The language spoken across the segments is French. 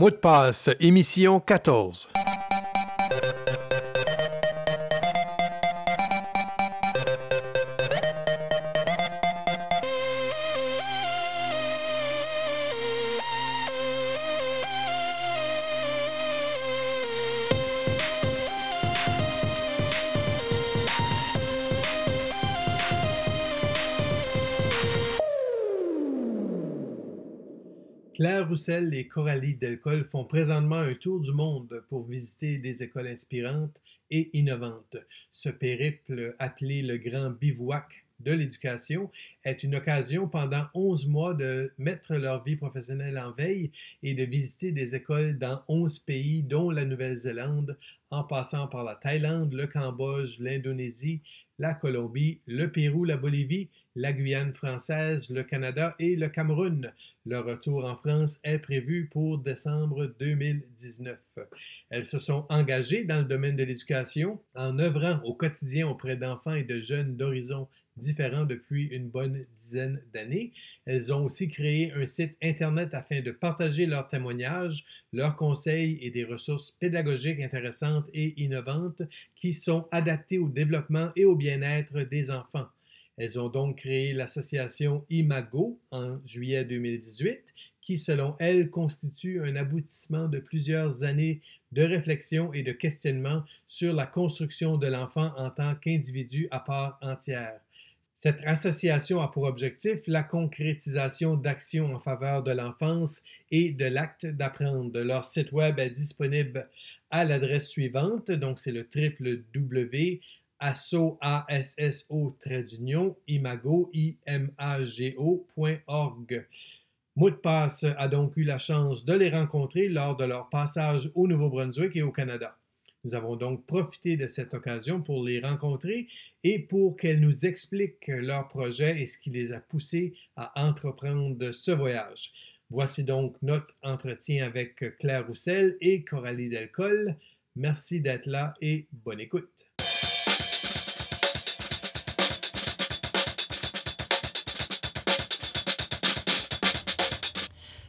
Mot de passe, émission 14. Roussel et Coralie Delcol font présentement un tour du monde pour visiter des écoles inspirantes et innovantes. Ce périple, appelé le Grand Bivouac de l'éducation, est une occasion pendant 11 mois de mettre leur vie professionnelle en veille et de visiter des écoles dans 11 pays, dont la Nouvelle-Zélande, en passant par la Thaïlande, le Cambodge, l'Indonésie, la Colombie, le Pérou, la Bolivie, la Guyane française, le Canada et le Cameroun. Leur retour en France est prévu pour décembre 2019. Elles se sont engagées dans le domaine de l'éducation en œuvrant au quotidien auprès d'enfants et de jeunes d'horizons différents depuis une bonne dizaine d'années. Elles ont aussi créé un site Internet afin de partager leurs témoignages, leurs conseils et des ressources pédagogiques intéressantes et innovantes qui sont adaptées au développement et au bien-être des enfants. Elles ont donc créé l'association Imago en juillet 2018, qui, selon elles, constitue un aboutissement de plusieurs années de réflexion et de questionnement sur la construction de l'enfant en tant qu'individu à part entière. Cette association a pour objectif la concrétisation d'actions en faveur de l'enfance et de l'acte d'apprendre. Leur site web est disponible à l'adresse suivante, donc c'est le www asso, A-S-S-O, trait d'union, imago, I-M-A-G-O.org. Mot de passe a donc eu la chance de les rencontrer lors de leur passage au Nouveau-Brunswick et au Canada. Nous avons donc profité de cette occasion pour les rencontrer et pour qu'elles nous expliquent leur projet et ce qui les a poussés à entreprendre ce voyage. Voici donc notre entretien avec Claire Roussel et Coralie Delcol. Merci d'être là et bonne écoute.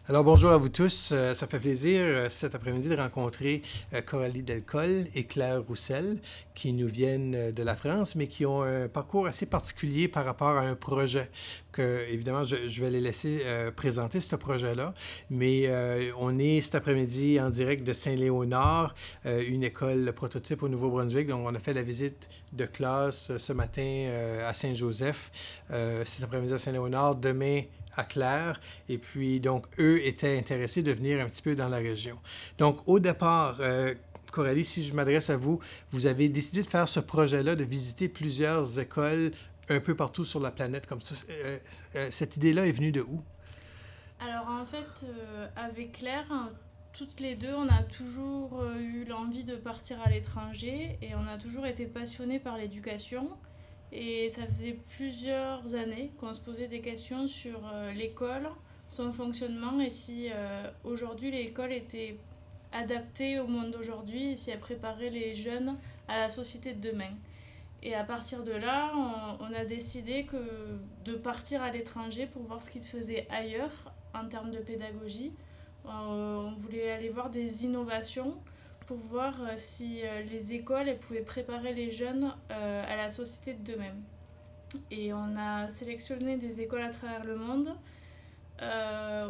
Alors bonjour à vous tous. Euh, ça fait plaisir euh, cet après-midi de rencontrer euh, Coralie Delcol et Claire Roussel qui nous viennent de la France, mais qui ont un parcours assez particulier par rapport à un projet que, évidemment, je, vais les laisser présenter ce projet-là. Mais on est cet après-midi en direct de Saint-Léonard, une école prototype au Nouveau-Brunswick. Donc on a fait la visite de classe ce matin à Saint-Joseph, cet après-midi à Saint-Léonard. Demain, à Claire. Et puis, donc, eux étaient intéressés de venir un petit peu dans la région. Donc, au départ, euh, Coralie, si je m'adresse à vous, vous avez décidé de faire ce projet-là, de visiter plusieurs écoles un peu partout sur la planète comme ça. Euh, euh, cette idée-là est venue de où? Alors, en fait, avec Claire, hein, toutes les deux, on a toujours eu l'envie de partir à l'étranger et on a toujours été passionnés par l'éducation. Et ça faisait plusieurs années qu'on se posait des questions sur euh, l'école, son fonctionnement et si euh, aujourd'hui l'école était adaptée au monde d'aujourd'hui et si elle préparait les jeunes à la société de demain. Et à partir de là, on, a décidé que de partir à l'étranger pour voir ce qui se faisait ailleurs en termes de pédagogie. Euh, on voulait aller voir des innovations pour voir euh, si euh, les écoles pouvaient préparer les jeunes euh, à la société de demain. Et on a sélectionné des écoles à travers le monde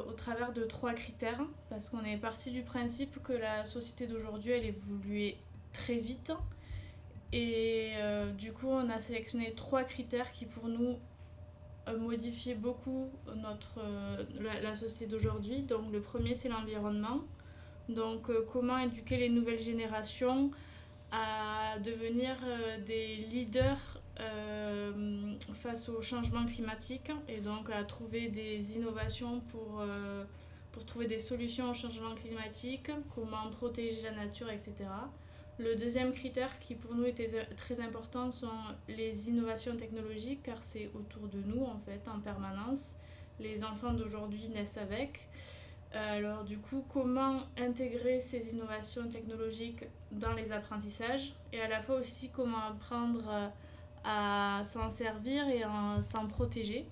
au travers de trois critères, parce qu'on est parti du principe que la société d'aujourd'hui, elle évoluait très vite. Et du coup, on a sélectionné trois critères qui, pour nous, modifiaient beaucoup notre, la société d'aujourd'hui. Donc, le premier, c'est l'environnement. Donc, euh, comment éduquer les nouvelles générations à devenir euh, des leaders euh, face au changement climatique et donc à trouver des innovations pour, pour trouver des solutions au changement climatique, comment protéger la nature, etc. Le deuxième critère qui pour nous était très important sont les innovations technologiques car c'est autour de nous en fait en permanence. Les enfants d'aujourd'hui naissent avec. Alors du coup, comment intégrer ces innovations technologiques dans les apprentissages et à la fois aussi comment apprendre à s'en servir et à s'en protéger.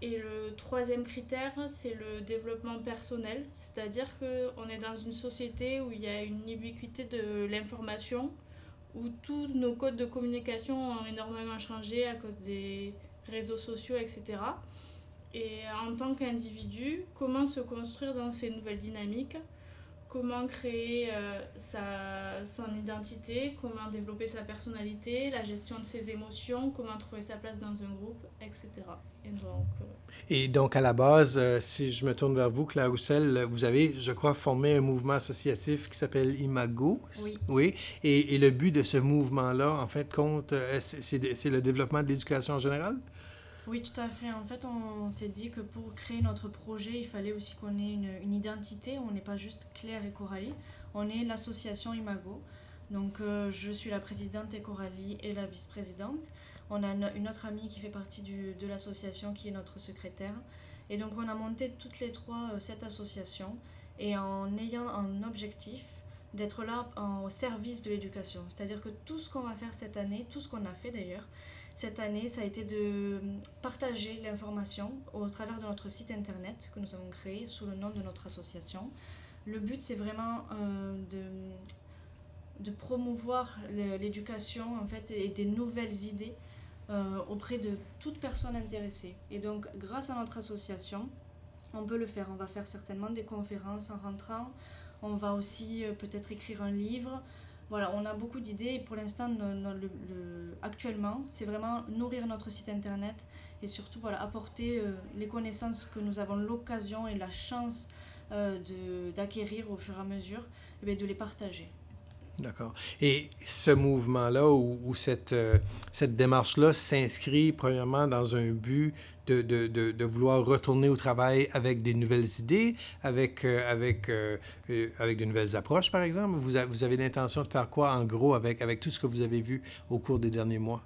Et le troisième critère, c'est le développement personnel, c'est-à-dire qu'on est dans une société où il y a une ubiquité de l'information, où tous nos codes de communication ont énormément changé à cause des réseaux sociaux, etc. Et en tant qu'individu, comment se construire dans ces nouvelles dynamiques? Comment créer euh, sa, son identité, comment développer sa personnalité, la gestion de ses émotions, comment trouver sa place dans un groupe, etc. Et donc, euh, Et donc à la base, euh, si je me tourne vers vous, Claire Roussel, vous avez, je crois, formé un mouvement associatif qui s'appelle Imago. Oui. Oui. Et, et, le but de ce mouvement-là, en fait, compte, c'est le développement de l'éducation en général? Oui, tout à fait. En fait, on, s'est dit que pour créer notre projet, il fallait aussi qu'on ait une, identité. On n'est pas juste Claire et Coralie. On est l'association Imago. Donc, euh, je suis la présidente et Coralie est la vice-présidente. On a une, autre amie qui fait partie du, de l'association qui est notre secrétaire. Et donc, on a monté toutes les trois euh, cette association et en ayant un objectif d'être là en, au service de l'éducation. C'est-à-dire que tout ce qu'on va faire cette année, tout ce qu'on a fait d'ailleurs, cette année, ça a été de partager l'information au travers de notre site internet que nous avons créé sous le nom de notre association. Le but, c'est vraiment euh, de, de promouvoir l'éducation en fait, et des nouvelles idées euh, auprès de toute personne intéressée. Et donc, grâce à notre association, on peut le faire. On va faire certainement des conférences en rentrant. On va aussi euh, peut-être écrire un livre. Voilà, on a beaucoup d'idées et pour l'instant, actuellement, c'est vraiment nourrir notre site internet et surtout voilà, apporter euh, les connaissances que nous avons l'occasion et la chance euh, d'acquérir au fur et à mesure, et eh de les partager. D'accord. Et ce mouvement-là ou, cette, euh, cette démarche-là s'inscrit premièrement dans un but de, de, de, de, vouloir retourner au travail avec des nouvelles idées, avec, euh, avec, euh, avec de nouvelles approches, par exemple? Vous, vous avez l'intention de faire quoi, en gros, avec, avec tout ce que vous avez vu au cours des derniers mois?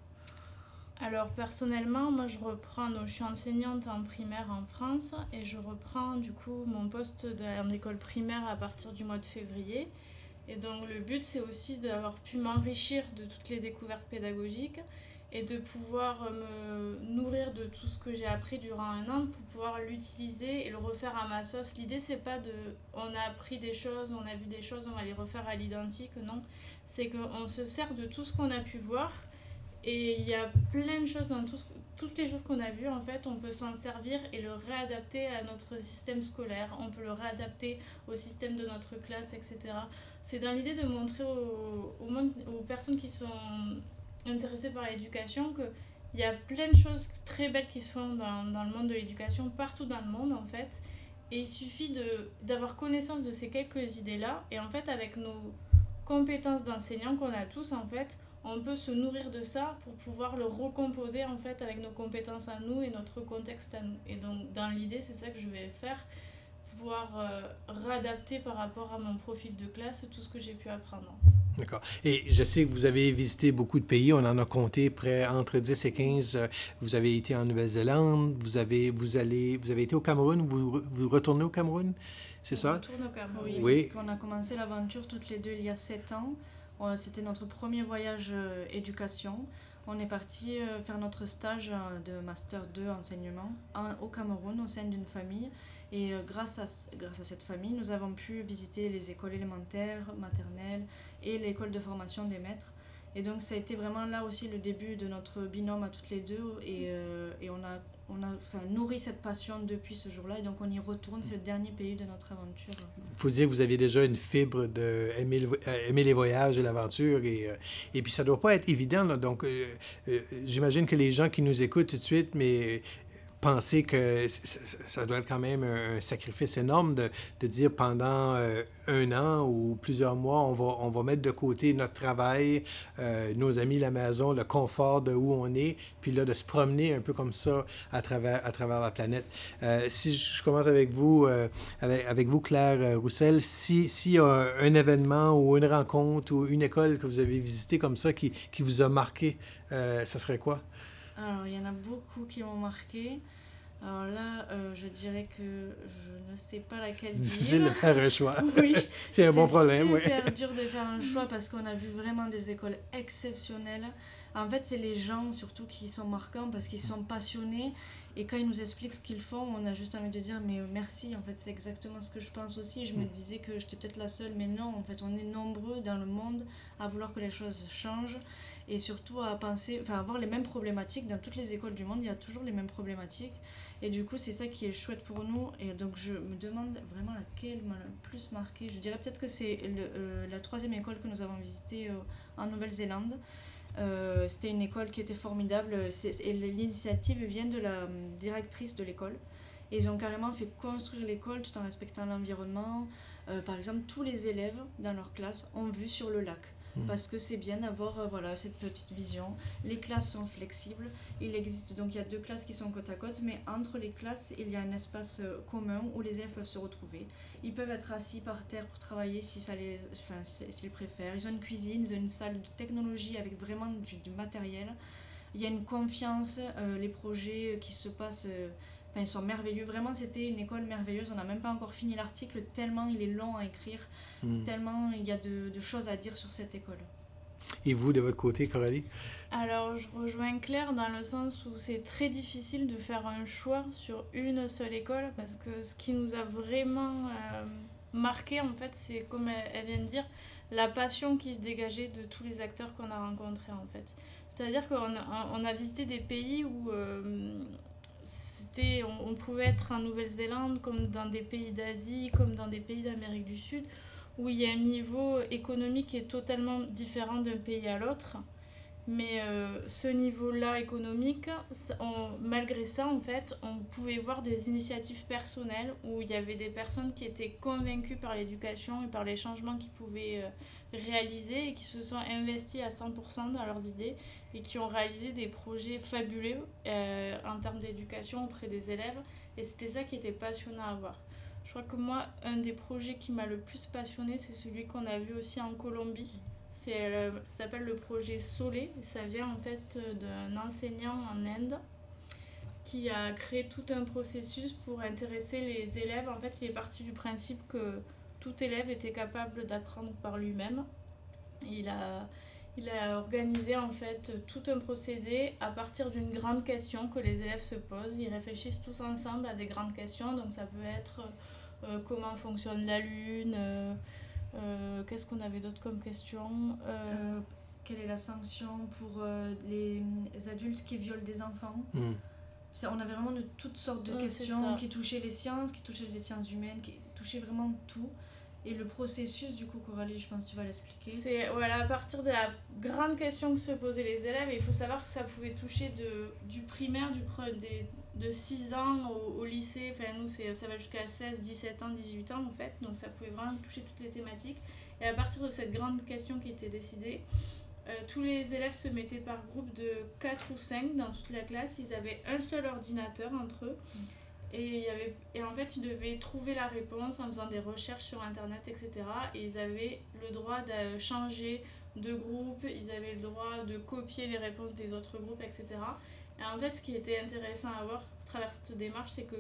Alors personnellement, moi je reprends, je suis enseignante en primaire en France et je reprends du coup mon poste en école primaire à partir du mois de février. Et donc le but, c'est aussi d'avoir pu m'enrichir de toutes les découvertes pédagogiques et de pouvoir me nourrir de tout ce que j'ai appris durant un an pour pouvoir l'utiliser et le refaire à ma sauce. L'idée, c'est pas de on a appris des choses, on a vu des choses, on va les refaire à l'identique. Non, c'est qu'on se sert de tout ce qu'on a pu voir et il y a plein de choses dans tout toutes les choses qu'on a vues, en fait, on peut s'en servir et le réadapter à notre système scolaire. On peut le réadapter au système de notre classe, etc. C'est dans l'idée de montrer aux, aux, personnes qui sont intéressées par l'éducation qu'il y a plein de choses très belles qui se font dans, dans le monde de l'éducation, partout dans le monde en fait. Et il suffit d'avoir connaissance de ces quelques idées-là. Et en fait, avec nos compétences d'enseignants qu'on a tous, en fait, on peut se nourrir de ça pour pouvoir le recomposer en fait avec nos compétences à nous et notre contexte à nous. Et donc, dans l'idée, c'est ça que je vais faire pouvoir euh, réadapter par rapport à mon profil de classe tout ce que j'ai pu apprendre. D'accord. Et je sais que vous avez visité beaucoup de pays. On en a compté près entre 10 et 15. Vous avez été en Nouvelle-Zélande. Vous avez, vous, allez, vous avez été au Cameroun. Vous, vous retournez au Cameroun, c'est ça? retourne au Cameroun. Oui, oui. parce qu'on a commencé l'aventure toutes les deux il y a 7 ans. C'était notre premier voyage euh, éducation. On est parti euh, faire notre stage de Master 2 enseignement au Cameroun au sein d'une famille. Et euh, grâce, à, grâce à cette famille, nous avons pu visiter les écoles élémentaires, maternelles et l'école de formation des maîtres. Et donc ça a été vraiment là aussi le début de notre binôme à toutes les deux et, euh, et on a, on a nourri cette passion depuis ce jour-là et donc on y retourne, c'est le dernier pays de notre aventure. Faut dire que vous aviez déjà une fibre de aimer, euh, les voyages et l'aventure et, et puis ça ne doit pas être évident. Donc j'imagine que les gens qui nous écoutent tout de suite, mais penser que ça doit être quand même un sacrifice énorme de, de dire pendant euh, un an ou plusieurs mois, on va, on va mettre de côté notre travail, euh, nos amis, la maison, le confort de où on est, puis là, de se promener un peu comme ça à travers, à travers la planète. Euh, si je commence avec vous, avec, avec, vous, Claire Roussel, s'il si y a un événement ou une rencontre ou une école que vous avez visité comme ça qui, qui vous a marqué, ça serait quoi? Alors, il y en a beaucoup qui m'ont marqué. Alors là, euh, je dirais que je ne sais pas laquelle Difficile de faire un choix. oui. c'est un bon problème. C'est super dur de faire un choix parce qu'on a vu vraiment des écoles exceptionnelles. En fait, c'est les gens surtout qui sont marquants parce qu'ils sont passionnés Et quand ils nous expliquent ce qu'ils font, on a juste envie de dire mais merci, en fait c'est exactement ce que je pense aussi. Je me Mm. disais que j'étais peut-être la seule, mais non, en fait on est nombreux dans le monde à vouloir que les choses changent et surtout à penser, enfin avoir les mêmes problématiques. Dans toutes les écoles du monde, il y a toujours les mêmes problématiques. Et du coup c'est ça qui est chouette pour nous. Et donc je me demande vraiment laquelle m'a le plus marqué. Je dirais peut-être que c'est euh, la troisième école que nous avons visitée euh, en Nouvelle-Zélande. Euh, C'était une école qui était formidable et l'initiative vient de la euh, directrice de l'école. Et ils ont carrément fait construire l'école tout en respectant l'environnement. Par exemple, tous les élèves dans leur classe ont vu sur le lac. Mhm. Parce que c'est bien d'avoir euh, voilà, cette petite vision. Les classes sont flexibles. Il existe donc il y a deux classes qui sont côte à côte, mais entre les classes, il y a un espace euh, commun où les élèves peuvent se retrouver. Ils peuvent être assis par terre pour travailler si ça les, enfin, si- s'ils préfèrent. Ils ont une cuisine, ils ont une salle de technologie avec vraiment du, matériel. Il y a une confiance, euh, les projets qui se passent, enfin, ils sont merveilleux. Vraiment, c'était une école merveilleuse. On n'a même pas encore fini l'article, tellement il est long à écrire, Mm. tellement il y a de, de choses à dire sur cette école. Et vous, de votre côté, Coralie? Alors, je rejoins Claire dans le sens où c'est très difficile de faire un choix sur une seule école parce que ce qui nous a vraiment euh, marqué, en fait, c'est comme elle, elle vient de dire, la passion qui se dégageait de tous les acteurs qu'on a rencontrés, en fait. C'est-à-dire qu'on a, on a visité des pays où euh, c'était, on, pouvait être en Nouvelle-Zélande comme dans des pays d'Asie, comme dans des pays d'Amérique du Sud, où il y a un niveau économique qui est totalement différent d'un pays à l'autre. Mais euh, ce niveau-là économique, malgré ça, en fait, on pouvait voir des initiatives personnelles où il y avait des personnes qui étaient convaincues par l'éducation et par les changements qu'ils pouvaient euh, réaliser et qui se sont investis à 100% dans leurs idées et qui ont réalisé des projets fabuleux euh, en termes d'éducation auprès des élèves. Et c'était ça qui était passionnant à voir. Je crois que moi, un des projets qui m'a le plus passionné, c'est celui qu'on a vu aussi en Colombie. C'est ça s'appelle le projet Solé. Ça vient en fait d'un enseignant en Inde qui a créé tout un processus pour intéresser les élèves. En fait, il est parti du principe que tout élève était capable d'apprendre par lui-même. Il a, il a organisé en fait tout un procédé à partir d'une grande question que les élèves se posent. Ils réfléchissent tous ensemble à des grandes questions. Donc ça peut être euh, comment fonctionne la Lune, euh, euh, qu'est-ce qu'on avait d'autre comme question Euh, Euh, quelle est la sanction pour euh, les, adultes qui violent des enfants Mm. Ça, On avait vraiment de toutes sortes de questions qui touchaient les sciences, qui touchaient les sciences humaines, qui touchaient vraiment tout. Et le processus, du coup, Coralie, je pense que tu vas l'expliquer. C'est voilà, à partir de la grande question que se posaient les élèves, et il faut savoir que ça pouvait toucher de, du primaire, du pre- des, de 6 ans au, au lycée, enfin nous c'est- ça va jusqu'à 16, 17 ans, 18 ans en fait, donc ça pouvait vraiment toucher toutes les thématiques. Et à partir de cette grande question qui était décidée, euh, tous les élèves se mettaient par groupe de 4 ou 5 dans toute la classe, ils avaient un seul ordinateur entre eux. Et, y avait, et en fait, ils devaient trouver la réponse en faisant des recherches sur Internet, etc. Et ils avaient le droit de changer de groupe, ils avaient le droit de copier les réponses des autres groupes, etc. Et en fait, ce qui était intéressant à voir à travers cette démarche, c'est que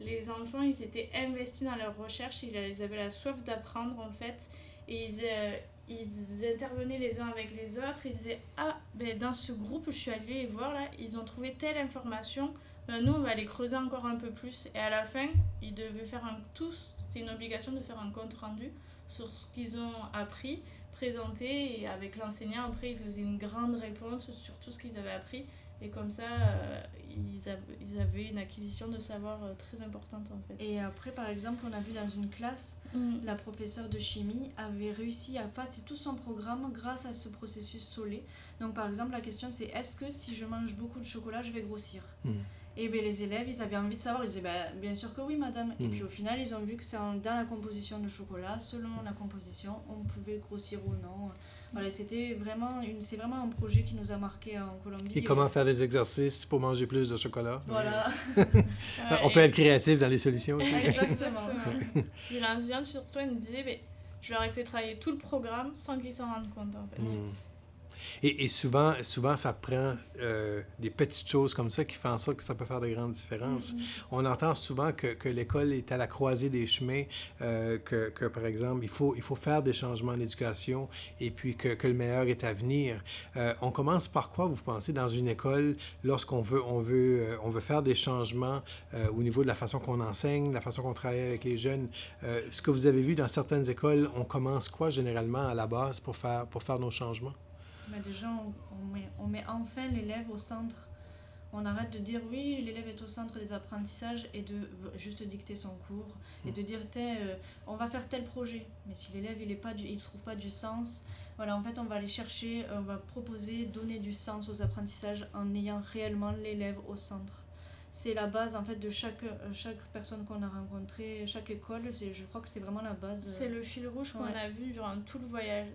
les enfants, ils étaient investis dans leurs recherches, ils ils avaient la soif d'apprendre, en fait. Et ils, euh, ils intervenaient les uns avec les autres, ils disaient Ah, ben dans ce groupe, je suis allée les voir là, ils ont trouvé telle information, ben, nous on va aller creuser encore un peu plus. Et à la fin, ils devaient faire un. Tous, c'était une obligation de faire un compte rendu sur ce qu'ils ont appris, présenté, et avec l'enseignant, après, ils faisaient une grande réponse sur tout ce qu'ils avaient appris. Et comme ça, euh, ils, av- ils avaient une acquisition de savoir euh, très importante en fait. Et après, par exemple, on a vu dans une classe, Mm. la professeure de chimie avait réussi à passer tout son programme grâce à ce processus solé. Donc, par exemple, la question c'est est-ce que si je mange beaucoup de chocolat, je vais grossir? Mm. Et bien, les élèves, ils avaient envie de savoir. Ils disaient bah, bien sûr que oui, madame. Et Mm. puis, au final, ils ont vu que c'est dans la composition de chocolat, selon la composition, on pouvait grossir ou non. Voilà, c'était vraiment, une, c'est vraiment un projet qui nous a marqué en Colombie. Et comment faire des exercices pour manger plus de chocolat? Voilà, Ouais, On peut être créatif dans les solutions aussi. exactement. Puis l'enseignante surtout, elle me disait, mais je leur ai fait travailler tout le programme sans qu'ils s'en rendent compte en fait. Mm. Et, et, souvent, souvent, ça prend euh, des petites choses comme ça qui font en sorte que ça peut faire de grandes différences. Mm-hmm. On entend souvent que, que l'école est à la croisée des chemins, euh, que, que, par exemple, il faut, il faut faire des changements en éducation et puis que, que le meilleur est à venir. Euh, on commence par quoi, vous pensez, dans une école, lorsqu'on veut, on veut, on veut faire des changements au niveau de la façon qu'on enseigne, la façon qu'on travaille avec les jeunes? ce que vous avez vu dans certaines écoles, on commence quoi généralement à la base pour faire, pour faire nos changements? Mais déjà, on, met, enfin l'élève au centre. On arrête de dire oui, l'élève est au centre des apprentissages et de juste dicter son cours et de dire euh, on va faire tel projet. Mais si l'élève il ne trouve pas du sens, voilà, en fait, on va aller chercher, on va proposer, donner du sens aux apprentissages en ayant réellement l'élève au centre c'est la base en fait de chaque, euh, chaque personne qu'on a rencontrée, chaque école. Je crois que c'est vraiment la base. Euh, c'est le fil rouge qu'on a vu durant tout le voyage.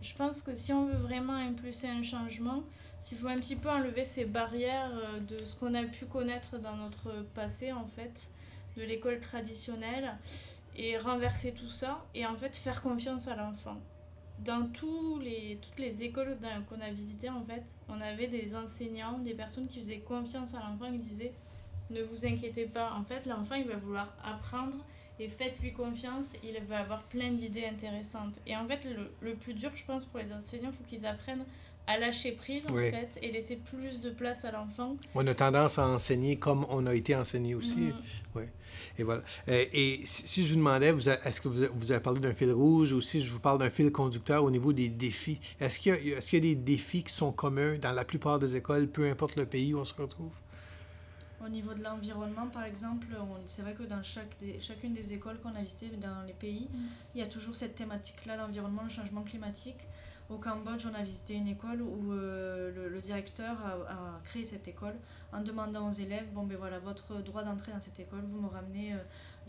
Je pense que si on veut vraiment impulser un changement, s'il faut un petit peu enlever ces barrières euh, de ce qu'on a pu connaître dans notre passé en fait, de l'école traditionnelle, et renverser tout ça, et en fait faire confiance à l'enfant dans tous les, toutes les écoles qu'on a visitées, en fait, on avait des enseignants, des personnes qui faisaient confiance à l'enfant, qui disaient ne vous inquiétez pas. En fait, l'enfant, il va vouloir apprendre et faites-lui confiance, il va avoir plein d'idées intéressantes. Et en fait, le, le, plus dur, je pense, pour les enseignants, il faut qu'ils apprennent à lâcher prise, en fait, et laisser plus de place à l'enfant. On a tendance à enseigner comme on a été enseigné aussi. Mm-hmm. Oui. Et voilà. Euh, et si, je vous demandais, est-ce que vous, avez parlé d'un fil rouge ou si je vous parle d'un fil conducteur au niveau des défis, est-ce qu'il y, est qu'il y a des défis qui sont communs dans la plupart des écoles, peu importe le pays où on se retrouve? Au niveau de l'environnement, par exemple, c'est vrai que dans chaque des, chacune des écoles qu'on a visitées dans les pays, mm. il y a toujours cette thématique-là, l'environnement, le changement climatique. Au Cambodge, on a visité une école où euh, le, directeur a, créé cette école en demandant aux élèves, bon ben voilà, votre droit d'entrée dans cette école, vous me ramenez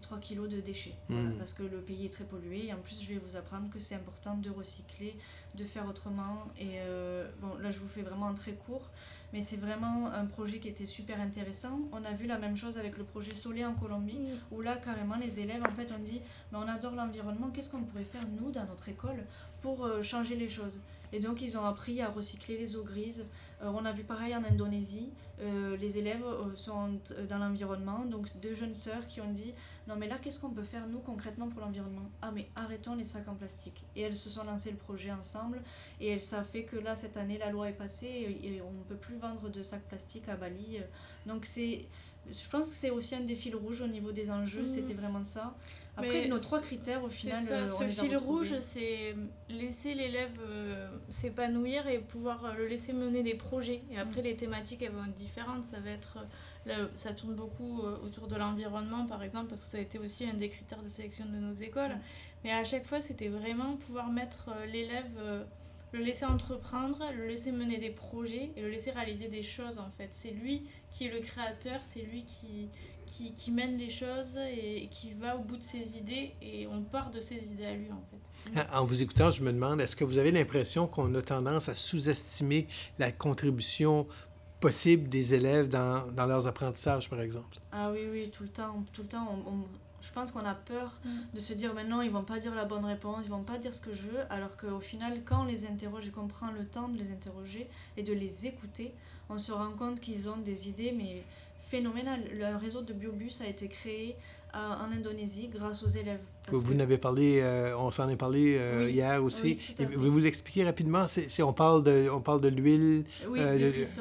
3 euh, kilos de déchets. Mm. parce que le pays est très pollué. Et en plus, je vais vous apprendre que c'est important de recycler, de faire autrement. Et euh, bon, là, je vous fais vraiment un très court. Mais c'est vraiment un projet qui était super intéressant. On a vu la même chose avec le projet Soleil en Colombie, où là, carrément, les élèves, en fait, ont dit, mais on adore l'environnement, qu'est-ce qu'on pourrait faire, nous, dans notre école, pour euh, changer les choses? Et donc, ils ont appris à recycler les eaux grises. Euh, on a vu pareil en Indonésie. Euh, les élèves sont dans l'environnement. Donc, deux jeunes sœurs qui ont dit Non, mais là, qu'est-ce qu'on peut faire, nous, concrètement, pour l'environnement? Ah, mais arrêtons les sacs en plastique. Et elles se sont lancées le projet ensemble. Et ça fait que là, cette année, la loi est passée et on ne peut plus vendre de sacs plastiques à Bali. Donc, c'est. Je pense que c'est aussi un des fils rouges au niveau des enjeux, mmh. c'était vraiment ça. Après, nos trois critères, au final, ça, euh, ce fil rouge, c'est laisser l'élève euh, s'épanouir et pouvoir le laisser mener des projets. Et après, mm. les thématiques, elles vont être différentes. Ça va être... ça tourne beaucoup autour de l'environnement, par exemple, parce que ça a été aussi un des critères de sélection de nos écoles. Mm. Mais à chaque fois, c'était vraiment pouvoir mettre l'élève le laisser entreprendre, le laisser mener des projets et le laisser réaliser des choses en fait. C'est lui qui est le créateur, c'est lui qui, qui, qui, mène les choses et qui va au bout de ses idées et on part de ses idées à lui en fait. En vous écoutant, je me demande, est-ce que vous avez l'impression qu'on a tendance à sous-estimer la contribution possible des élèves dans, dans, leurs apprentissages, par exemple? Ah oui, oui, tout le temps. Tout le temps on, je pense qu'on a peur mm. de se dire maintenant ils vont pas dire la bonne réponse, ils vont pas dire ce que je veux, alors qu'au final, quand on les interroge et qu'on prend le temps de les interroger et de les écouter, on se rend compte qu'ils ont des idées, mais phénoménal. Le réseau de Biobus a été créé en Indonésie grâce aux élèves. Vous n'avez parlé, euh, on s'en est parlé euh, hier aussi. Voulez-vous l'expliquer rapidement? C'est, on parle de, on parle de l'huile euh,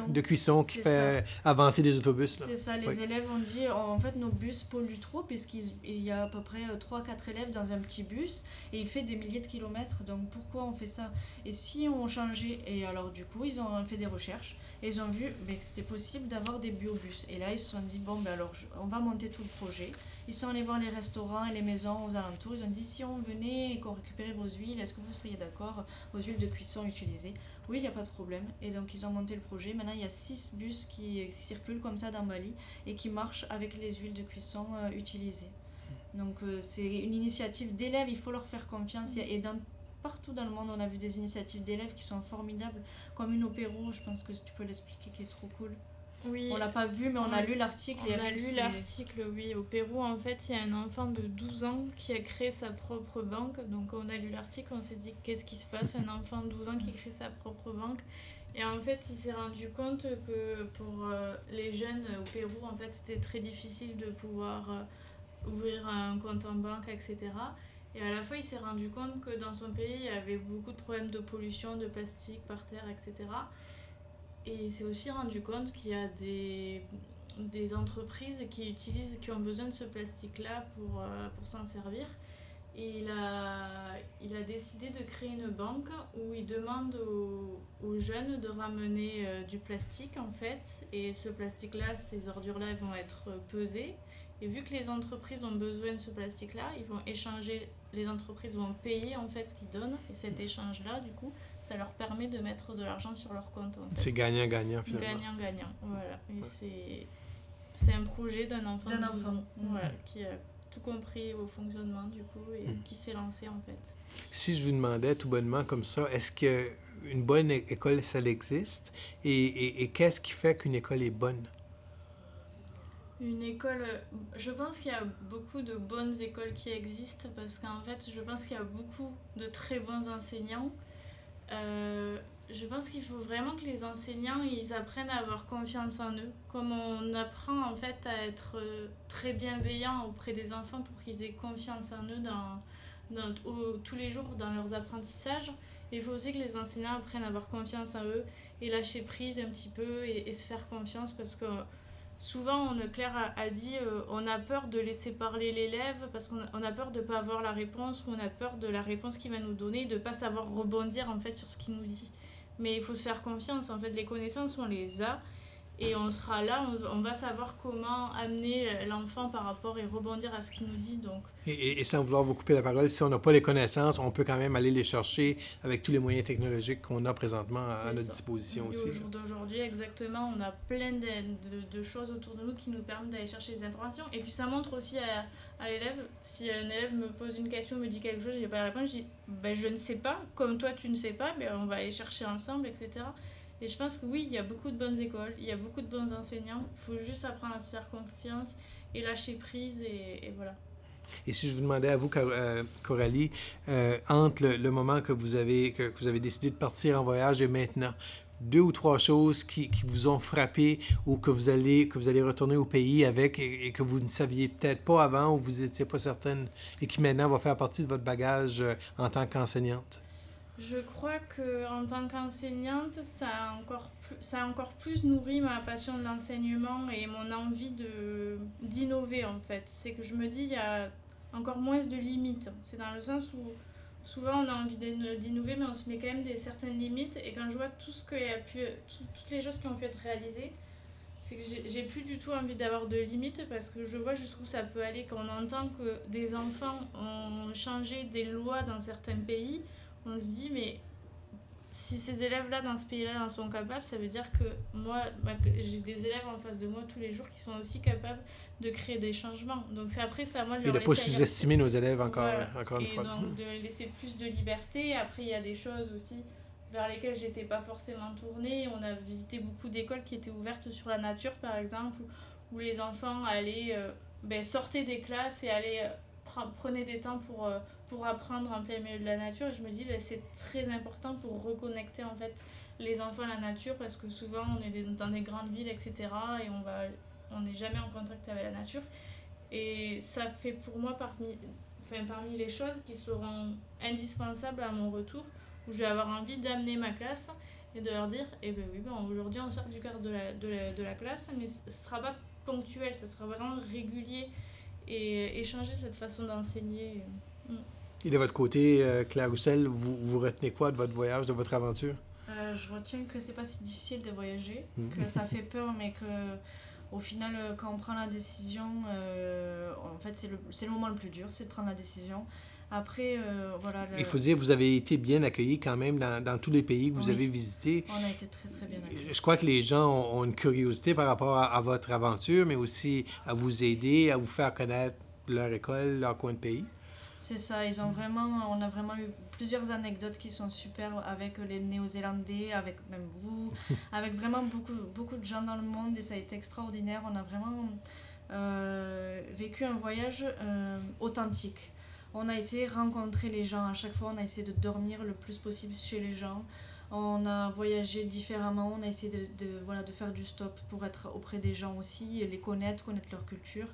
de, cuisson. qui fait avancer des autobus. C'est ça, les élèves ont dit, en fait, nos bus polluent trop puisqu'il y a à peu près 3-4 élèves dans un petit bus et il fait des milliers de kilomètres. Donc pourquoi on fait ça? Et si on changeait, et alors du coup, ils ont fait des recherches et ils ont vu ben, que c'était possible d'avoir des biobus. Et là, ils se sont dit, bon, ben alors on va monter tout le projet. Ils sont allés voir les restaurants et les maisons aux alentours. Ils ont dit si on venait et qu'on récupérait vos huiles, est-ce que vous seriez d'accord? Vos huiles de cuisson utilisées Oui, il n'y a pas de problème. Et donc ils ont monté le projet. Maintenant, il y a six bus qui, circulent comme ça dans Bali et qui marchent avec les huiles de cuisson euh, utilisées. Donc euh, c'est une initiative d'élèves, il faut leur faire confiance. Et partout dans le monde, on a vu des initiatives d'élèves qui sont formidables, comme une opéro, je pense que tu peux l'expliquer, qui est trop cool. Oui. On l'a pas vu, mais on, a lu l'article. On a lu l'article, oui. Au Pérou, en fait, il y a un enfant de 12 ans qui a créé sa propre banque. Donc, on a lu l'article, on s'est dit, qu'est-ce qui se passe? Un enfant de 12 ans qui crée sa propre banque. Et en fait, il s'est rendu compte que pour euh, les jeunes au Pérou, en fait, c'était très difficile de pouvoir euh, ouvrir un compte en banque, etc. Et à la fois, il s'est rendu compte que dans son pays, il y avait beaucoup de problèmes de pollution, de plastique par terre, etc. Et il s'est aussi rendu compte qu'il y a des, des entreprises qui utilisent, qui ont besoin de ce plastique-là pour, euh, pour s'en servir. Et il a, il a décidé de créer une banque où il demande aux, aux jeunes de ramener euh, du plastique en fait. Et ce plastique-là, ces ordures-là vont être pesées. Et vu que les entreprises ont besoin de ce plastique-là, ils vont échanger, les entreprises vont payer en fait ce qu'ils donnent. Et cet échange-là, du coup, ça leur permet de mettre de l'argent sur leur compte. En fait. C'est gagnant-gagnant finalement. Gagnant-gagnant, voilà. Et c'est, c'est un projet d'un enfant de 12 ans voilà, qui a tout compris au fonctionnement du coup et Mm. qui s'est lancé en fait. Si je vous demandais tout bonnement comme ça, est-ce qu'une bonne école, ça existe? Et, et, et qu'est-ce qui fait qu'une école est bonne? Une école, je pense qu'il y a beaucoup de bonnes écoles qui existent parce qu'en fait, je pense qu'il y a beaucoup de très bons enseignants. Euh, je pense qu'il faut vraiment que les enseignants ils apprennent à avoir confiance en eux, comme on apprend en fait à être euh, très bienveillant auprès des enfants pour qu'ils aient confiance en eux dans, dans, tous les jours dans leurs apprentissages. Il faut aussi que les enseignants apprennent à avoir confiance en eux et lâcher prise un petit peu et se faire confiance parce que souvent, on, Claire a, dit, euh, on a peur de laisser parler l'élève parce qu'on a, on a peur de ne pas avoir la réponse ou on a peur de la réponse qu'il va nous donner, de ne pas savoir rebondir en fait sur ce qu'il nous dit. Mais il faut se faire confiance, en fait, les connaissances, on les a et on sera là, on, va savoir comment amener l'enfant par rapport et rebondir à ce qu'il nous dit. Donc, Et, et- et sans vouloir vous couper la parole, si on n'a pas les connaissances, on peut quand même aller les chercher avec tous les moyens technologiques qu'on a présentement à, notre ça. disposition Et aussi. Au jour d'aujourd'hui, exactement, on a plein de, de, de choses autour de nous qui nous permettent d'aller chercher des informations. Et puis ça montre aussi à, à l'élève, si un élève me pose une question, me dit quelque chose, j'ai pas la réponse, je dis ben, je ne sais pas, comme toi tu ne sais pas, ben, on va aller chercher ensemble, etc. Et je pense que oui, il y a beaucoup de bonnes écoles, il y a beaucoup de bons enseignants, il faut juste apprendre à se faire confiance et lâcher prise, et, voilà. Et si je vous demandais à vous, euh, Coralie, euh, entre le, moment que vous, avez, que vous avez décidé de partir en voyage et maintenant, deux ou trois choses qui, qui vous ont frappé ou que vous allez, que vous allez retourner au pays avec et, et que vous ne saviez peut-être pas avant ou vous n'étiez pas certaine et qui maintenant va faire partie de votre bagage euh, en tant qu'enseignante? Je crois que en tant qu'enseignante, ça a encore plus, ça a encore plus nourri ma passion de l'enseignement et mon envie d'innover en fait. C'est que je me dis il y a encore moins de limites. C'est dans le sens où souvent on a envie d'in- d'innover mais on se met quand même des certaines limites et quand je vois tout ce que a pu tout- toutes les choses qui ont pu être réalisées, c'est que j'ai plus du tout envie d'avoir de limites parce que je vois jusqu'où ça peut aller quand on entend que des enfants ont changé des lois dans certains pays on se dit mais si ces élèves-là dans ce pays-là en sont capables, ça veut dire que moi, bah, j'ai des élèves en face de moi tous les jours qui sont aussi capables de créer des changements. Donc c'est après c'est à moi de Et leur de ne pas sous-estimer nos élèves encore, Voilà. encore une Et fois. donc de laisser plus de liberté. Après il y a des choses aussi vers lesquelles j'étais pas forcément tournée. On a visité beaucoup d'écoles qui étaient ouvertes sur la nature par exemple, où les enfants allaient euh, ben, sortaient des classes et allaient euh, pre- prenaient des temps pour euh, pour apprendre en plein milieu de la nature. Et je me dis ben, c'est très important pour reconnecter en fait les enfants à la nature parce que souvent on est dans des grandes villes etc et on on n'est jamais en contact avec la nature. Et ça fait pour moi parmi enfin parmi les choses qui seront indispensables à mon retour où je vais avoir envie d'amener ma classe et de leur dire eh ben oui bon aujourd'hui on sort du cadre de la, de la, de la classe mais ce sera pas ponctuel ça sera vraiment régulier et échanger cette façon d'enseigner Et de votre côté, euh, Claire Roussel, vous, vous retenez quoi de votre voyage, de votre aventure? Euh, je retiens que c'est pas si difficile de voyager, Mhm. que ça fait peur, mais que au final, euh, quand on prend la décision, euh, en fait, c'est le, moment le plus dur, c'est de prendre la décision. Après, euh, voilà. le- Il faut dire que vous avez été bien accueillis quand même dans, dans tous les pays que vous Oui. avez visités. On a été très très bien accueillis. Je crois que les gens ont, ont une curiosité par rapport à, à votre aventure, mais aussi à vous aider, à vous faire connaître leur école, leur coin de pays. C'est ça, ils ont vraiment, on a vraiment eu plusieurs anecdotes qui sont super avec les Néo-Zélandais, avec même vous, avec vraiment beaucoup, beaucoup de gens dans le monde et ça a été extraordinaire. On a vraiment euh, vécu un voyage euh, authentique. On a été rencontrer les gens. À chaque fois, on a essayé de dormir le plus possible chez les gens. On a voyagé différemment. On a essayé de, de, voilà, de faire du stop pour être auprès des gens aussi, les connaître, connaître leur culture.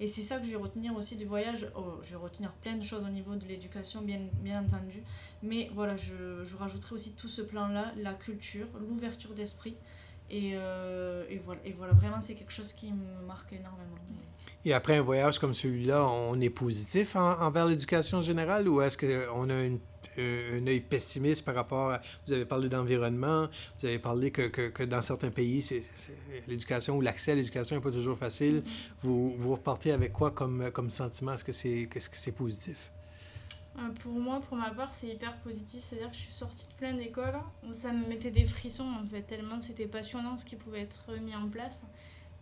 Et c'est ça que je vais retenir aussi du voyage. Oh, je vais retenir plein de choses au niveau de l'éducation, bien, bien entendu. Mais voilà, je, je rajouterai aussi tout ce plan-là, la culture, l'ouverture d'esprit. Et, euh, et, voilà, et voilà, vraiment, c'est quelque chose qui me marque énormément. Et après un voyage comme celui-là, on est positif en, envers l'éducation générale ou est-ce qu'on a une, un œil pessimiste par rapport à... Vous avez parlé d'environnement, vous avez parlé que, que, que dans certains pays, c'est, l'éducation ou l'accès à l'éducation n'est pas toujours facile. Vous, vous repartez avec quoi comme, comme sentiment? Est-ce que c'est, est-ce que c'est positif? Pour moi, pour ma part, c'est hyper positif. C'est-à-dire que je suis sortie de plein d'écoles où ça me mettait des frissons, en fait, tellement c'était passionnant ce qui pouvait être mis en place.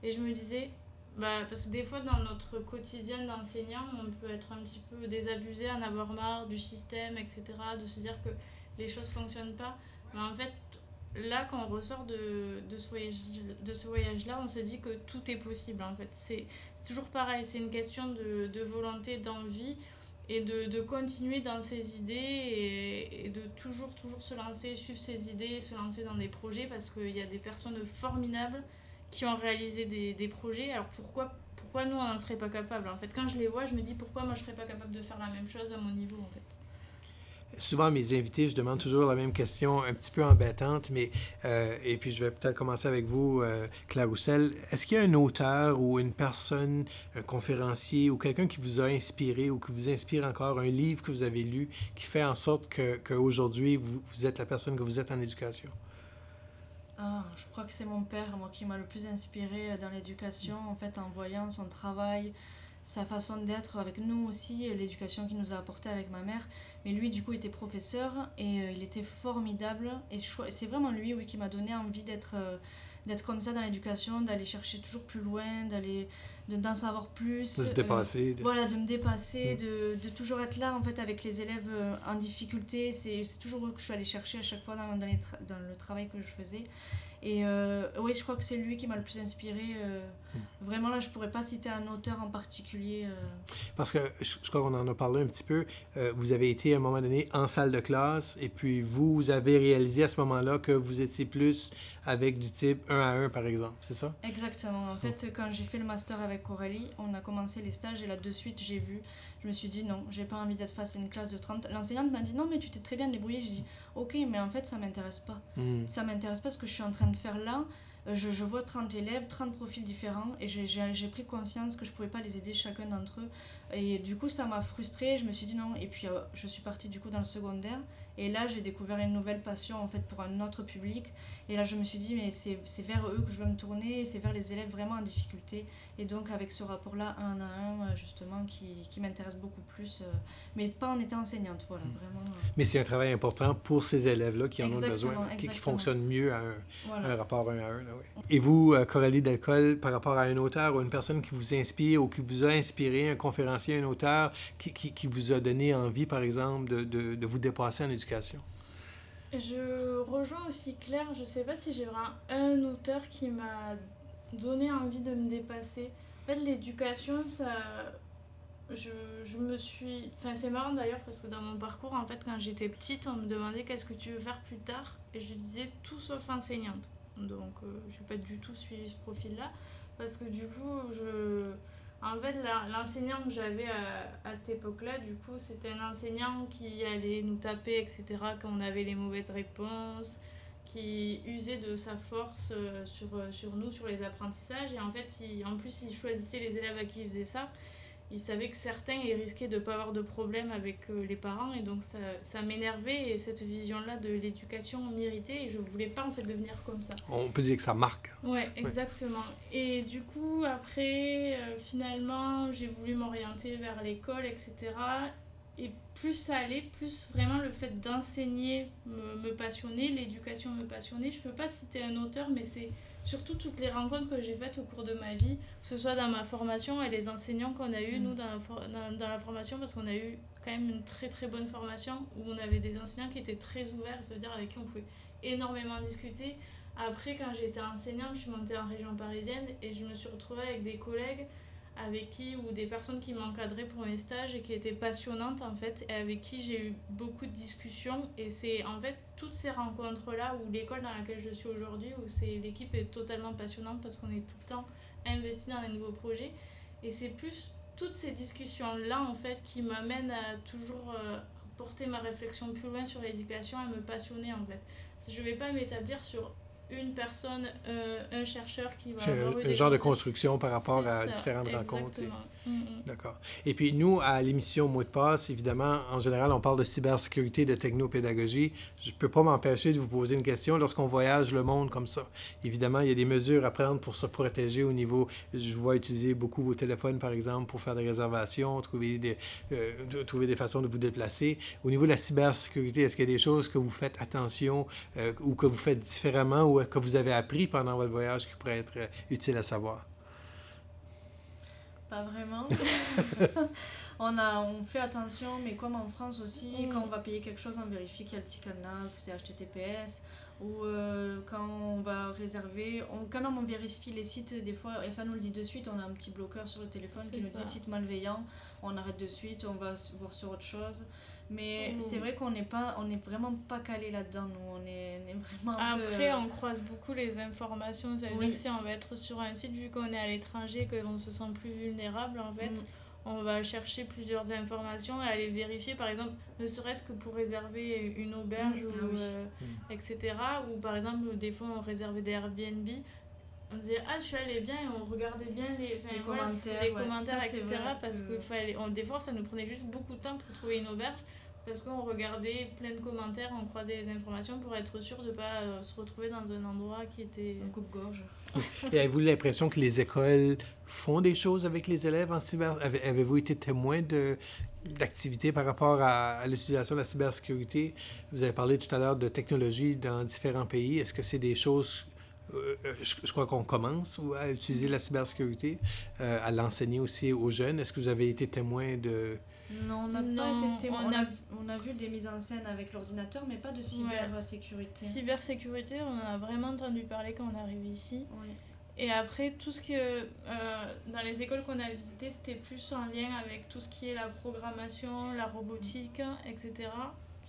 Et je me disais, bah, parce que des fois, dans notre quotidien d'enseignant, on peut être un petit peu désabusé, en avoir marre du système, etc., de se dire que les choses ne fonctionnent pas. Mais en fait, là, quand on ressort de, de ce voyage-là, voyage on se dit que tout est possible, en fait. C'est toujours pareil, c'est une question de, de volonté, d'envie et de, de, continuer dans ses idées et, et, de toujours, toujours se lancer, suivre ses idées, se lancer dans des projets parce qu'il y a des personnes formidables qui ont réalisé des, projets. Alors pourquoi, pourquoi nous, on n'en serait pas capable En fait, quand je les vois, je me dis pourquoi moi, je ne serais pas capable de faire la même chose à mon niveau, en fait souvent mes invités, je demande toujours la même question, un petit peu embêtante, mais euh, et puis je vais peut-être commencer avec vous, euh, Claire Roussel. Est-ce qu'il y a un auteur ou une personne, un conférencier ou quelqu'un qui vous a inspiré ou qui vous inspire encore, un livre que vous avez lu qui fait en sorte que qu'aujourd'hui vous, vous êtes la personne que vous êtes en éducation? Ah, je crois que c'est mon père, moi, qui m'a le plus inspiré dans l'éducation, en fait, en voyant son travail, sa façon d'être avec nous aussi, l'éducation qu'il nous a apporté avec ma mère. Mais lui, du coup, était professeur et euh, il était formidable. Et c'est vraiment lui, oui, qui m'a donné envie d'être euh, d'être comme ça dans l'éducation, d'aller chercher toujours plus loin, d'aller d'en savoir plus. De se dépasser. Euh, Voilà, de me dépasser, mm. de, de, toujours être là en fait avec les élèves euh, en difficulté. C'est toujours eux que je suis allée chercher à chaque fois dans, dans, les dans le travail que je faisais. Et euh, oui, je crois que c'est lui qui m'a le plus inspiré. Euh, mm. Vraiment, là, je pourrais pas citer un auteur en particulier. Parce que je, je crois qu'on en a parlé un petit peu. vous avez été à un moment donné en salle de classe et puis vous, vous avez réalisé à ce moment-là que vous étiez plus avec du type 1 à 1, par exemple, c'est ça? Exactement. En fait, quand j'ai fait le master avec Coralie, on a commencé les stages et là, de suite, j'ai vu, je me suis dit non, j'ai pas envie d'être face à une classe de 30. L'enseignante m'a dit non, mais tu t'es très bien débrouillée. J'ai dit ok, mais en fait, ça m'intéresse pas. Mmh. Ça m'intéresse pas ce que je suis en train de faire là. Je, je vois 30 élèves, 30 profils différents et j'ai pris conscience que je pouvais pas les aider chacun d'entre eux. Et du coup, ça m'a frustrée. Je me suis dit non. Et puis, euh, je suis partie du coup dans le secondaire. Et là, j'ai découvert une nouvelle passion en fait pour un autre public. Et là, je me suis dit, mais c'est vers eux que je veux me tourner, c'est vers les élèves vraiment en difficulté. Et donc, avec ce rapport-là, un à un, euh, justement, qui, qui m'intéresse beaucoup plus, euh, mais pas en étant enseignante, voilà, Hmm. vraiment. euh. Mais c'est un travail important pour ces élèves-là qui en ont besoin, qui, qui fonctionnent mieux à un, Voilà. un rapport un à un. Là, oui. Et vous, Coralie Delcolle, par rapport à un auteur ou une personne qui vous inspire ou qui vous a inspiré, un conférencier, un auteur qui, qui, qui vous a donné envie, par exemple, de, de, de vous dépasser en éducation? Je rejoins aussi Claire, je sais pas si j'ai vraiment un auteur qui m'a donné envie de me dépasser. En fait, l'éducation, ça. Je, me suis. Enfin, c'est marrant d'ailleurs parce que dans mon parcours, en fait, quand j'étais petite, on me demandait qu'est-ce que tu veux faire plus tard et je disais tout sauf enseignante. Donc, euh, j'ai pas du tout suivi ce profil-là parce que du coup, je. En fait, l'enseignant que j'avais à, à cette époque-là, du coup, c'était un enseignant qui allait nous taper, etc., quand on avait les mauvaises réponses, qui usait de sa force euh, sur, euh, sur nous, sur les apprentissages. Et en fait, il- en plus, il choisissait les élèves à qui il faisait ça. Il savait que certains, ils risquaient de ne pas avoir de problème avec euh, les parents. Et donc, ça, ça m'énervait. Et cette vision-là de l'éducation m'irritait. Et je voulais pas, en fait, devenir comme ça. On peut dire que ça marque. Ouais, exactement. Et du coup, après, euh, finalement, j'ai voulu m'orienter vers l'école, etc. Et plus ça allait, plus vraiment le fait d'enseigner me, me passionnait, l'éducation me passionnait. Je peux pas citer un auteur, mais c'est surtout toutes les rencontres que j'ai faites au cours de ma vie, que ce soit dans ma formation et les enseignants qu'on a eu, Mm. nous, dans la, for- dans, dans la formation, parce qu'on a eu quand même une très très bonne formation où on avait des enseignants qui étaient très ouverts, ça veut dire avec qui on pouvait énormément discuter. Après, quand j'étais enseignante, je suis montée en région parisienne et je me suis retrouvée avec des collègues avec qui ou des personnes qui m'encadraient pour mes stages et qui étaient passionnantes en fait et avec qui j'ai eu beaucoup de discussions. Et c'est en fait toutes ces rencontres là ou l'école dans laquelle je suis aujourd'hui où c'est l'équipe est totalement passionnante parce qu'on est tout le temps investi dans des nouveaux projets. Et c'est plus toutes ces discussions là en fait qui m'amènent à toujours euh, porter ma réflexion plus loin sur l'éducation et me passionner en fait. Je vais pas m'établir sur une personne, euh, un chercheur qui va avoir un, genre de construction par rapport à différentes rencontres. Mm, mm. D'accord. Et puis nous, à l'émission Mot de passe, évidemment, en général, on parle de cybersécurité, de technopédagogie. Je ne peux pas m'empêcher de vous poser une question. Lorsqu'on voyage le monde comme ça, évidemment, il y a des mesures à prendre pour se protéger au niveau... Je vois utiliser beaucoup vos téléphones, par exemple, pour faire des réservations, trouver des, euh, trouver des façons de vous déplacer. Au niveau de la cybersécurité, est-ce qu'il y a des choses que vous faites attention euh, ou que vous faites différemment ou que vous avez appris pendant votre voyage qui pourrait être euh, utile à savoir? Pas vraiment. on, a, on fait attention, mais comme en France aussi, mm. quand on va payer quelque chose, on vérifie qu'il y a le petit cadenas, que c'est HTTPS. Ou euh, quand on va réserver, on, quand même on vérifie les sites, des fois, et ça nous le dit de suite, on a un petit bloqueur sur le téléphone qui nous dit site malveillant, on arrête de suite, on va voir sur autre chose. Mais c'est vrai qu'on n'est pas, on est vraiment pas calé là-dedans. Nous, on est, vraiment. Après, euh, on croise beaucoup les informations. Ça veut dire que si on va être sur un site, vu qu'on est à l'étranger, qu'on se sent plus vulnérable, en fait, mm. on va chercher plusieurs informations et aller vérifier, par exemple, ne serait-ce que pour réserver une auberge, mm. ou, ah euh, mm. etc. Ou par exemple, des fois, on réservait des Airbnb on disait ah je suis allée bien et on regardait bien les, commentaires, les commentaires etc parce que, fallait on, des fois ça nous prenait juste beaucoup de temps pour trouver une auberge parce qu'on regardait plein de commentaires, on croisait les informations pour être sûr de ne pas euh, se retrouver dans un endroit qui était... Un coupe-gorge. Et avez-vous l'impression que les écoles font des choses avec les élèves en cyber... Avez-vous été témoin de d'activités par rapport à, l'utilisation de la cybersécurité? Vous avez parlé tout à l'heure de technologie dans différents pays. Est-ce que c'est des choses euh, euh, je, crois qu'on commence à utiliser la cybersécurité, à l'enseigner aussi aux jeunes? Est-ce que vous avez été témoin de, non, on n'a pas été témoin. On a... on a, vu des mises en scène avec l'ordinateur, mais pas de cybersécurité. Cybersécurité, on en a vraiment entendu parler quand on est arrivé ici. Et après, tout ce que euh, dans les écoles qu'on a visitées, c'était plus en lien avec tout ce qui est la programmation, la robotique, etc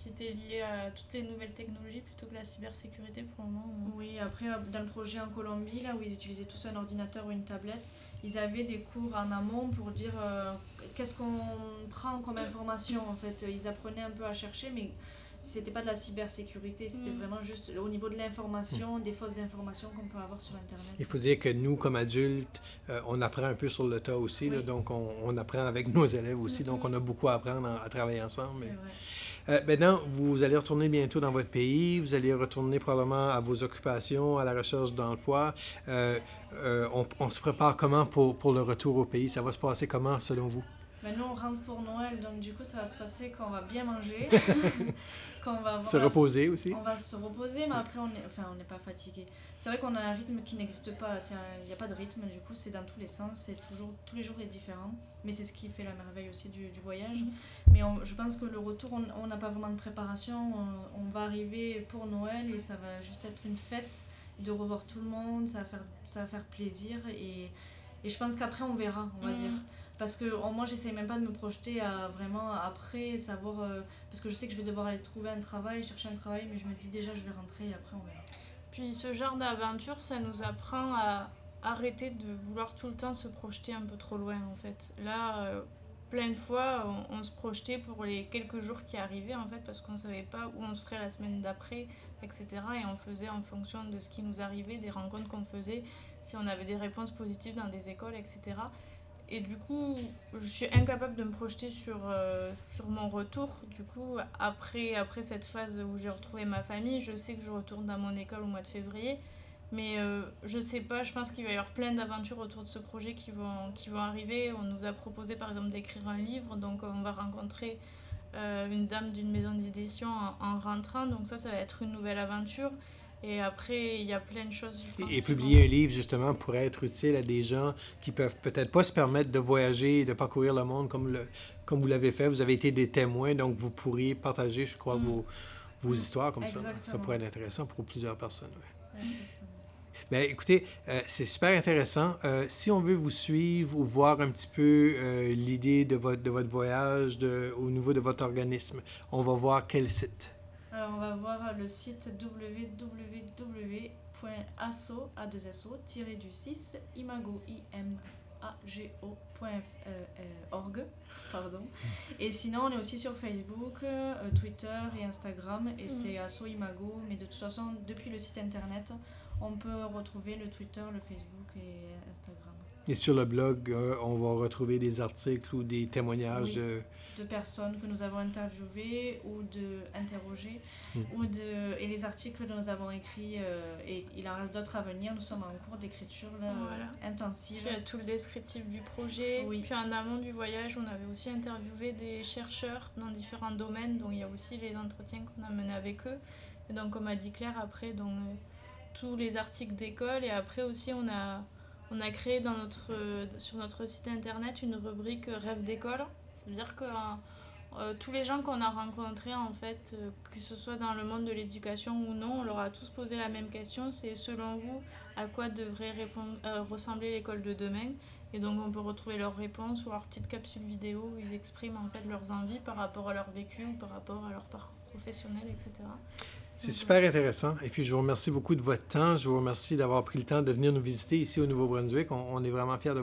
qui était lié à toutes les nouvelles technologies plutôt que la cybersécurité pour le moment. Oui, après, euh, dans le projet en Colombie, là où ils utilisaient tous un ordinateur ou une tablette, ils avaient des cours en amont pour dire euh, qu'est-ce qu'on prend comme information en fait. Ils apprenaient un peu à chercher, mais c'était pas de la cybersécurité, c'était mm. vraiment juste au niveau de l'information, des fausses informations qu'on peut avoir sur Internet. Il faut dire que nous, comme adultes, euh, on apprend un peu sur le tas aussi, donc on, on, apprend avec nos élèves aussi, donc mm-hmm. on a beaucoup à apprendre à travailler ensemble. Euh, maintenant, vous allez retourner bientôt dans votre pays, vous allez retourner probablement à vos occupations, à la recherche d'emploi. Euh, euh, on, on, se prépare comment pour, pour le retour au pays? Ça va se passer comment selon vous? Maintenant, on rentre pour Noël, donc du coup, ça va se passer quand on va bien manger. quand on va se reposer aussi. On va se reposer, mais après, on n'est enfin, on pas fatigué. C'est vrai qu'on a un rythme qui n'existe pas. Il n'y a pas de rythme, du coup, c'est dans tous les sens. C'est toujours, tous les jours est différent. Mais c'est ce qui fait la merveille aussi du, du voyage. Mais je pense que le retour, on n'a pas vraiment de préparation. On, va arriver pour Noël et ça va juste être une fête de revoir tout le monde. Ça va faire, ça va faire plaisir. Et, et je pense qu'après, on verra, on va mhm. dire. Parce que moi, j'essaye même pas de me projeter à vraiment après savoir. Euh, parce que je sais que je vais devoir aller trouver un travail, chercher un travail, mais je me dis déjà, je vais rentrer et après on verra. Puis ce genre d'aventure, ça nous apprend à arrêter de vouloir tout le temps se projeter un peu trop loin en fait. Là, euh, plein de fois, on, se projetait pour les quelques jours qui arrivaient en fait parce qu'on savait pas où on serait la semaine d'après, etc. Et on faisait en fonction de ce qui nous arrivait, des rencontres qu'on faisait, si on avait des réponses positives dans des écoles, etc. Et du coup, je suis incapable de me projeter sur, euh, sur mon retour. Du coup, après, après cette phase où j'ai retrouvé ma famille, je sais que je retourne dans mon école au mois de février. Mais euh, je sais pas, je pense qu'il va y avoir plein d'aventures autour de ce projet qui vont, qui vont arriver. On nous a proposé par exemple d'écrire un livre, donc on va rencontrer euh, une dame d'une maison d'édition en, en, rentrant. Donc ça, ça va être une nouvelle aventure. Et après, il y a plein de choses. je pense, Et, publier un livre, justement, pourrait être utile à des gens qui peuvent peut-être pas se permettre de voyager et de parcourir le monde comme, le, comme vous l'avez fait. Vous avez été des témoins, donc vous pourriez partager, je crois, Mm. vos, vos histoires comme ça. Ça pourrait être intéressant pour plusieurs personnes. ouais. Exactement. Ben, écoutez, euh, c'est super intéressant. Euh, si on veut vous suivre ou voir un petit peu euh, l'idée de votre, de votre voyage de, au niveau de votre organisme, on va voir quel site? Alors, on va voir le site www.asso, a 2 so, tiré du 6, imago, i m a g o point f- euh, euh, org, pardon. Et sinon, on est aussi sur Facebook, euh, Twitter et Instagram, et c'est asso imago, mais de toute façon, depuis le site internet, on peut retrouver le Twitter, le Facebook et Instagram. Et sur le blog, euh, on va retrouver des articles ou des témoignages Oui. de... de personnes que nous avons interviewées ou de interrogées Mm. ou de et les articles que nous avons écrits euh, et il en reste d'autres à venir nous sommes en cours d'écriture là, Voilà. euh, intensive Puis il y a tout le descriptif du projet. Oui. Puis en amont du voyage, on avait aussi interviewé des chercheurs dans différents domaines. Donc il y a aussi les entretiens qu'on a menés avec eux. Et donc comme a dit Claire, après, donc, euh, tous les articles d'école. Et après aussi, on a, on a créé euh, sur notre site internet une rubrique euh, Rêve d'école. C'est-à-dire que euh, tous les gens qu'on a rencontrés, en fait, que ce soit dans le monde de l'éducation ou non, on leur a tous posé la même question. C'est selon vous, à quoi devrait ressembler l'école de demain? Et donc on peut retrouver leurs réponses ou leurs petites capsules vidéo où ils expriment en fait leurs envies par rapport à leur vécu ou par rapport à leur parcours professionnel, etc. C'est super intéressant. Et puis, je vous remercie beaucoup de votre temps. Je vous remercie d'avoir pris le temps de venir nous visiter ici au Nouveau-Brunswick. On, on est vraiment fiers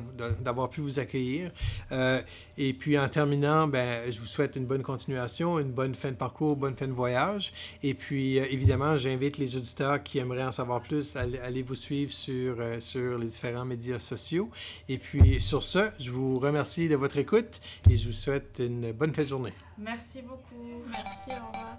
d'avoir pu vous accueillir. Euh, et puis, en terminant, ben, je vous souhaite une bonne continuation, une bonne fin de parcours, bonne fin de voyage. Et puis, euh, évidemment, j'invite les auditeurs qui aimeraient en savoir plus à aller- aller vous suivre sur, euh, sur les différents médias sociaux. Et puis, sur ce, je vous remercie de votre écoute et je vous souhaite une bonne fin de journée. merci beaucoup Merci, au revoir.